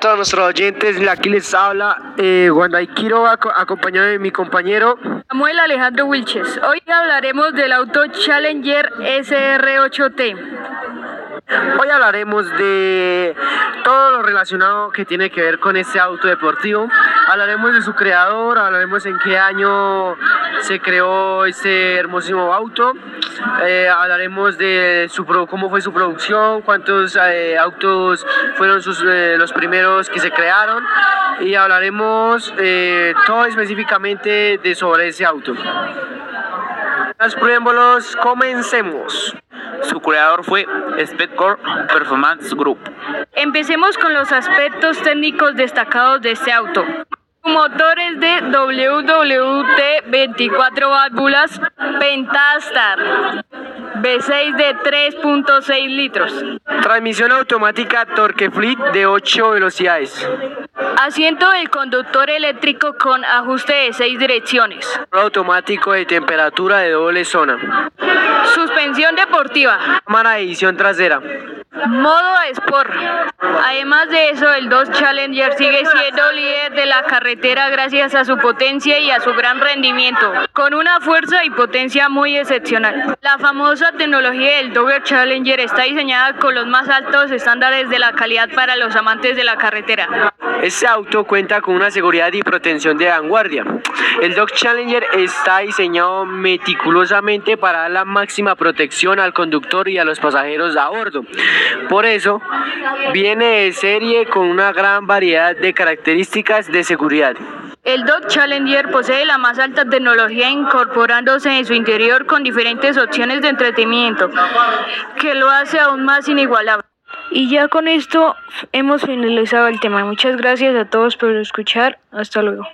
Todos nuestros oyentes, aquí les habla eh, Quiroga, acompañado de mi compañero Samuel Alejandro Wilches. Hoy hablaremos del auto Challenger SR8T. Hoy hablaremos de todo lo relacionado que tiene que ver con este auto deportivo. Hablaremos de su creador, hablaremos en qué año se creó este hermosísimo auto. Eh, hablaremos de su, cómo fue su producción, cuántos eh, autos fueron sus, eh, los primeros que se crearon y hablaremos todo específicamente de sobre ese auto. Las preámbulos, comencemos. Su creador fue Speccore Performance Group. Empecemos con los aspectos técnicos destacados de este auto. Motores de WWT 24 válvulas Pentastar V6 de 3.6 litros. Transmisión automática Torque Fleet de 8 velocidades. Asiento del conductor eléctrico con ajuste de 6 direcciones. Automático de temperatura de doble zona. Suspensión deportiva. Cámara de edición trasera. Modo Sport. Además de eso, el Dodge Challenger sigue siendo líder de la carretera gracias a su potencia y a su gran rendimiento, con una fuerza y potencia muy excepcional. La famosa tecnología del Dodge Challenger está diseñada con los más altos estándares de la calidad para los amantes de la carretera. Este auto cuenta con una seguridad y protección de vanguardia. El Dodge Challenger está diseñado meticulosamente para dar la máxima protección al conductor y a los pasajeros a bordo. Por eso, viene de serie con una gran variedad de características de seguridad. El Dodge Challenger posee la más alta tecnología incorporándose en su interior con diferentes opciones de entretenimiento, que lo hace aún más inigualable. Y ya con esto hemos finalizado el tema. Muchas gracias a todos por escuchar. Hasta luego.